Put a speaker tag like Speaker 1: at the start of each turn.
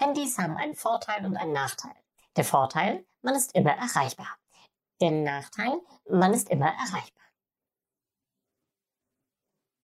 Speaker 1: Handys haben einen Vorteil und einen Nachteil. Der Vorteil, man ist immer erreichbar. Der Nachteil, man ist immer erreichbar.